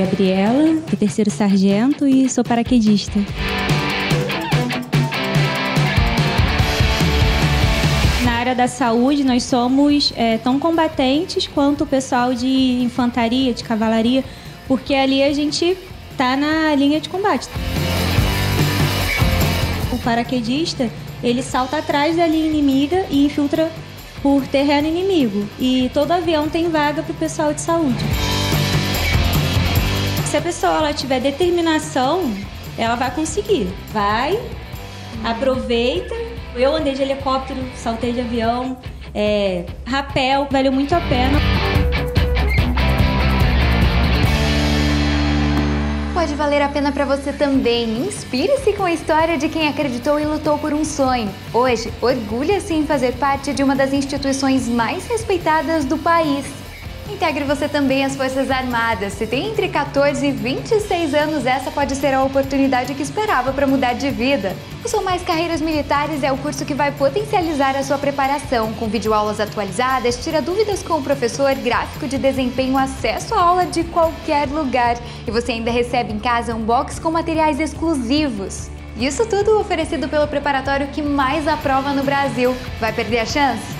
Gabriela, terceiro sargento e sou paraquedista. Na área da saúde, nós somos é, tão combatentes quanto o pessoal de infantaria, de cavalaria, porque ali a gente tá na linha de combate. O paraquedista, ele salta atrás da linha inimiga e infiltra por terreno inimigo. E todo avião tem vaga para o pessoal de saúde. Se a pessoa ela tiver determinação, ela vai conseguir. Vai, aproveita. Eu andei de helicóptero, saltei de avião, é, rapel, valeu muito a pena. pode valer a pena para você também. Inspire-se com a história de quem acreditou e lutou por um sonho. Hoje, orgulha-se em fazer parte de uma das instituições mais respeitadas do país. Integre você também às Forças Armadas. Se tem entre 14 e 26 anos, essa pode ser a oportunidade que esperava para mudar de vida. O Sou Mais Carreiras Militares é o curso que vai potencializar a sua preparação, com videoaulas atualizadas, tira dúvidas com o professor, gráfico de desempenho, acesso à aula de qualquer lugar. E você ainda recebe em casa um box com materiais exclusivos. Isso tudo oferecido pelo preparatório que mais aprova no Brasil. Vai perder a chance?